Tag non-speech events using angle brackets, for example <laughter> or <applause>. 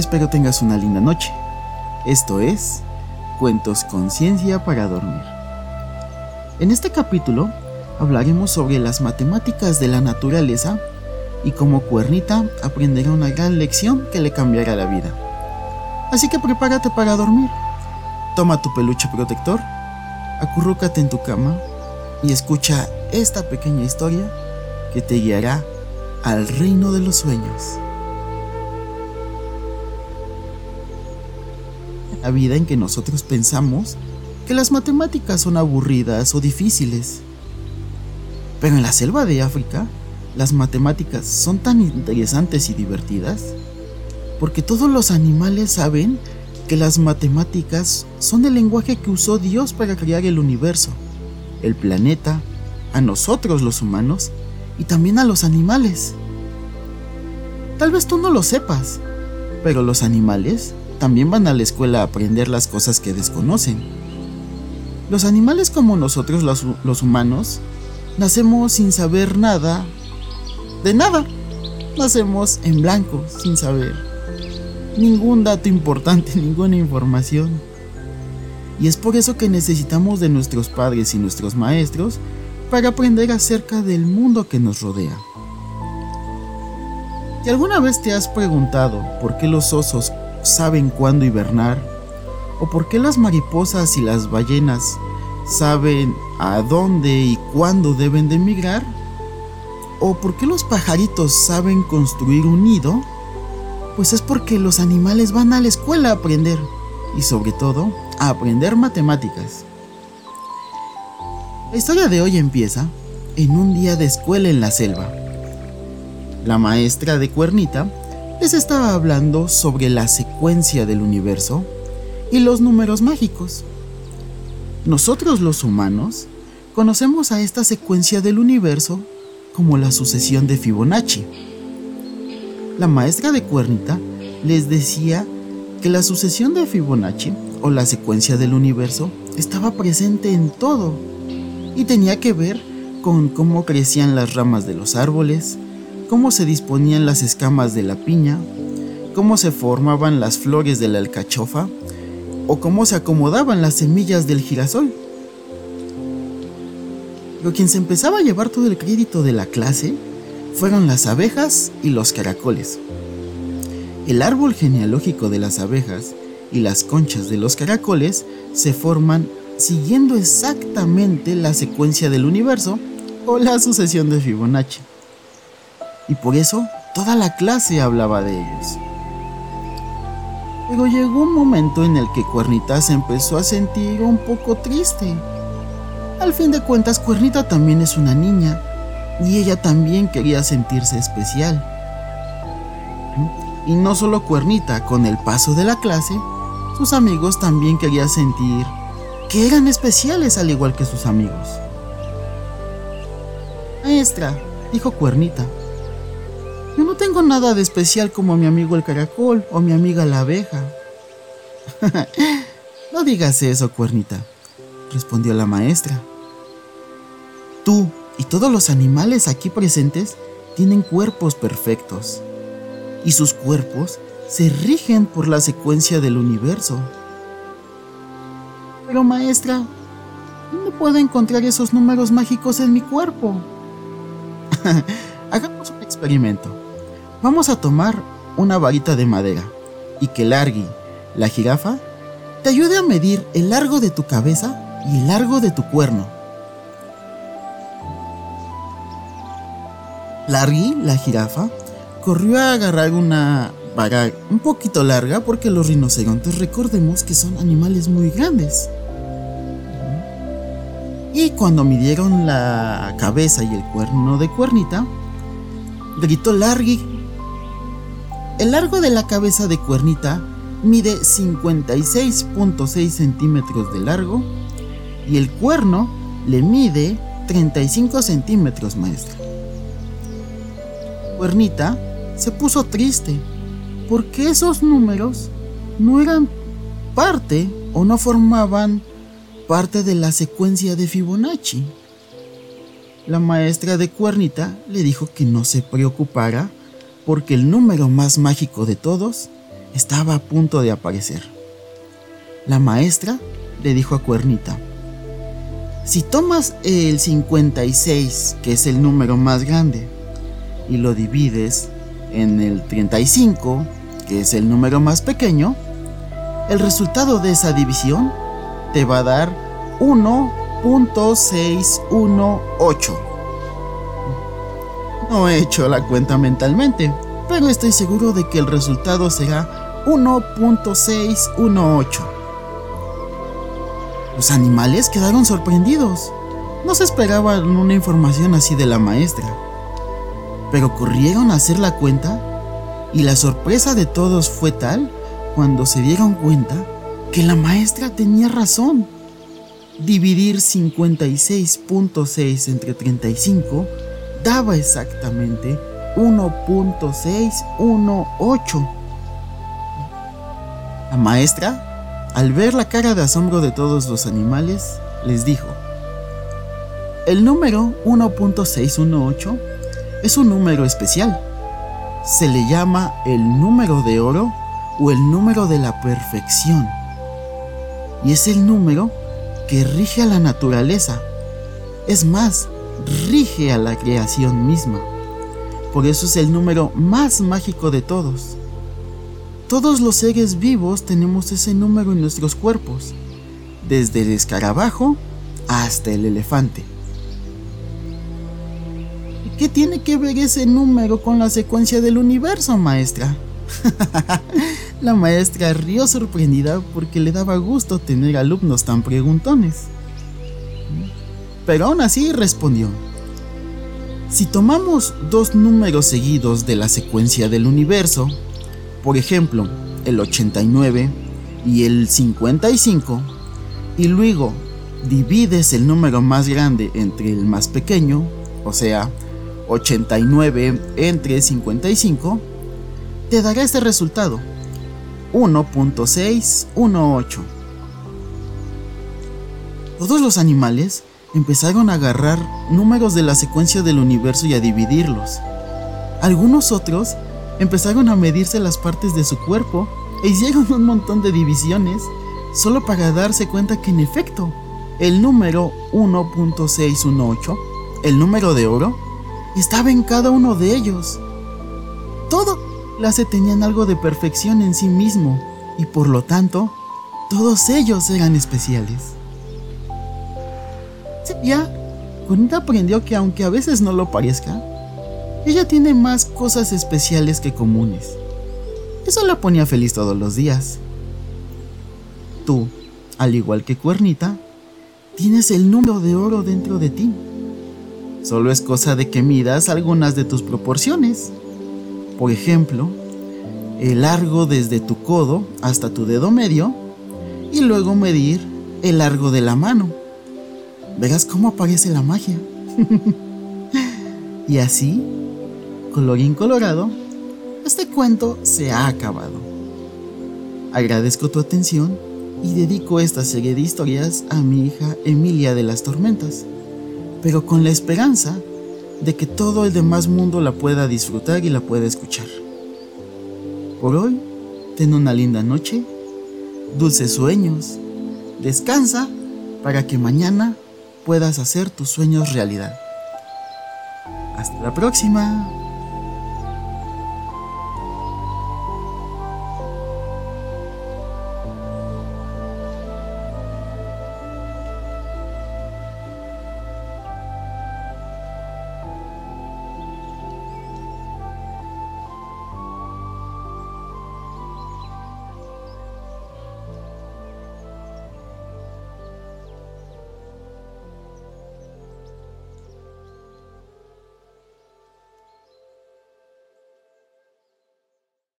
espero tengas una linda noche. Esto es Cuentos Conciencia para dormir. En este capítulo hablaremos sobre las matemáticas de la naturaleza y cómo Cuernita aprenderá una gran lección que le cambiará la vida. Así que prepárate para dormir. Toma tu peluche protector, acurrúcate en tu cama y escucha esta pequeña historia que te guiará al reino de los sueños. La vida en que nosotros pensamos que las matemáticas son aburridas o difíciles. Pero en la selva de África, las matemáticas son tan interesantes y divertidas porque todos los animales saben que las matemáticas son el lenguaje que usó Dios para crear el universo, el planeta, a nosotros los humanos y también a los animales. Tal vez tú no lo sepas, pero los animales también van a la escuela a aprender las cosas que desconocen. Los animales como nosotros los, humanos nacemos sin saber nada de nada. Nacemos en blanco, sin saber ningún dato importante, <laughs> ninguna información. Y es por eso que necesitamos de nuestros padres y nuestros maestros para aprender acerca del mundo que nos rodea. ¿Y alguna vez te has preguntado por qué los osos saben cuándo hibernar? ¿O por qué las mariposas y las ballenas saben a dónde y cuándo deben de emigrar? ¿O por qué los pajaritos saben construir un nido? Pues es porque los animales van a la escuela a aprender y sobre todo a aprender matemáticas. La historia de hoy empieza en un día de escuela en la selva. La maestra de Cuernita les estaba hablando sobre la secuencia del universo y los números mágicos. Nosotros los humanos conocemos a esta secuencia del universo como la sucesión de Fibonacci. La maestra de Cuernita les decía que la sucesión de Fibonacci o la secuencia del universo estaba presente en todo y tenía que ver con cómo crecían las ramas de los árboles, cómo se disponían las escamas de la piña, cómo se formaban las flores de la alcachofa o cómo se acomodaban las semillas del girasol. Pero quien se empezaba a llevar todo el crédito de la clase fueron las abejas y los caracoles. El árbol genealógico de las abejas y las conchas de los caracoles se forman siguiendo exactamente la secuencia del universo o la sucesión de Fibonacci y por eso toda la clase hablaba de ellos. Pero llegó un momento en el que Cuernita se empezó a sentir un poco triste. Al fin de cuentas, Cuernita también es una niña y ella también quería sentirse especial. Y no solo Cuernita, con el paso de la clase, sus amigos también querían sentir que eran especiales al igual que sus amigos. Maestra, dijo Cuernita, yo no tengo nada de especial como mi amigo el caracol o mi amiga la abeja. <laughs> no digas eso, cuernita, respondió la maestra. Tú y todos los animales aquí presentes tienen cuerpos perfectos, y sus cuerpos se rigen por la secuencia del universo. Pero maestra, ¿dónde puedo encontrar esos números mágicos en mi cuerpo? <laughs> Hagamos un experimento. Vamos a tomar una varita de madera y que Largi, la jirafa, te ayude a medir el largo de tu cabeza y el largo de tu cuerno. Largi, la jirafa, corrió a agarrar una vara un poquito larga porque los rinocerontes recordemos que son animales muy grandes. Y cuando midieron la cabeza y el cuerno de cuernita, gritó Largi el largo de la cabeza de cuernita mide 56.6 centímetros de largo y el cuerno le mide 35 centímetros, maestra. Cuernita se puso triste porque esos números no eran parte o no formaban parte de la secuencia de Fibonacci. La maestra de Cuernita le dijo que no se preocupara porque el número más mágico de todos estaba a punto de aparecer. La maestra le dijo a Cuernita, si tomas el 56, que es el número más grande, y lo divides en el 35, que es el número más pequeño, el resultado de esa división te va a dar 1.618. No he hecho la cuenta mentalmente, pero estoy seguro de que el resultado será 1.618. Los animales quedaron sorprendidos. No se esperaban una información así de la maestra. Pero corrieron a hacer la cuenta y la sorpresa de todos fue tal cuando se dieron cuenta que la maestra tenía razón. Dividir 56.6 entre 35 daba exactamente 1.618. La maestra, al ver la cara de asombro de todos los animales, les dijo, el número 1.618 es un número especial. Se le llama el número de oro o el número de la perfección. Y es el número que rige a la naturaleza. Es más, rige a la creación misma. Por eso es el número más mágico de todos. Todos los seres vivos tenemos ese número en nuestros cuerpos, desde el escarabajo hasta el elefante. ¿Qué tiene que ver ese número con la secuencia del universo, maestra? <laughs> la maestra rió sorprendida porque le daba gusto tener alumnos tan preguntones. Pero aún así respondió. Si tomamos dos números seguidos de la secuencia del universo, por ejemplo, el 89 y el 55, y luego divides el número más grande entre el más pequeño, o sea, 89 entre 55, te dará este resultado, 1.618. Todos los animales empezaron a agarrar números de la secuencia del universo y a dividirlos. Algunos otros empezaron a medirse las partes de su cuerpo e hicieron un montón de divisiones solo para darse cuenta que en efecto el número 1.618, el número de oro, estaba en cada uno de ellos. Todo las tenían algo de perfección en sí mismo y por lo tanto todos ellos eran especiales. Ya, Juanita aprendió que aunque a veces no lo parezca, ella tiene más cosas especiales que comunes. Eso la ponía feliz todos los días. Tú, al igual que Cuernita, tienes el número de oro dentro de ti. Solo es cosa de que midas algunas de tus proporciones. Por ejemplo, el largo desde tu codo hasta tu dedo medio y luego medir el largo de la mano verás cómo aparece la magia. <laughs> y así, colorín colorado, este cuento se ha acabado. Agradezco tu atención y dedico esta serie de historias a mi hija Emilia de las Tormentas, pero con la esperanza de que todo el demás mundo la pueda disfrutar y la pueda escuchar. Por hoy, ten una linda noche, dulces sueños, descansa para que mañana puedas hacer tus sueños realidad. Hasta la próxima.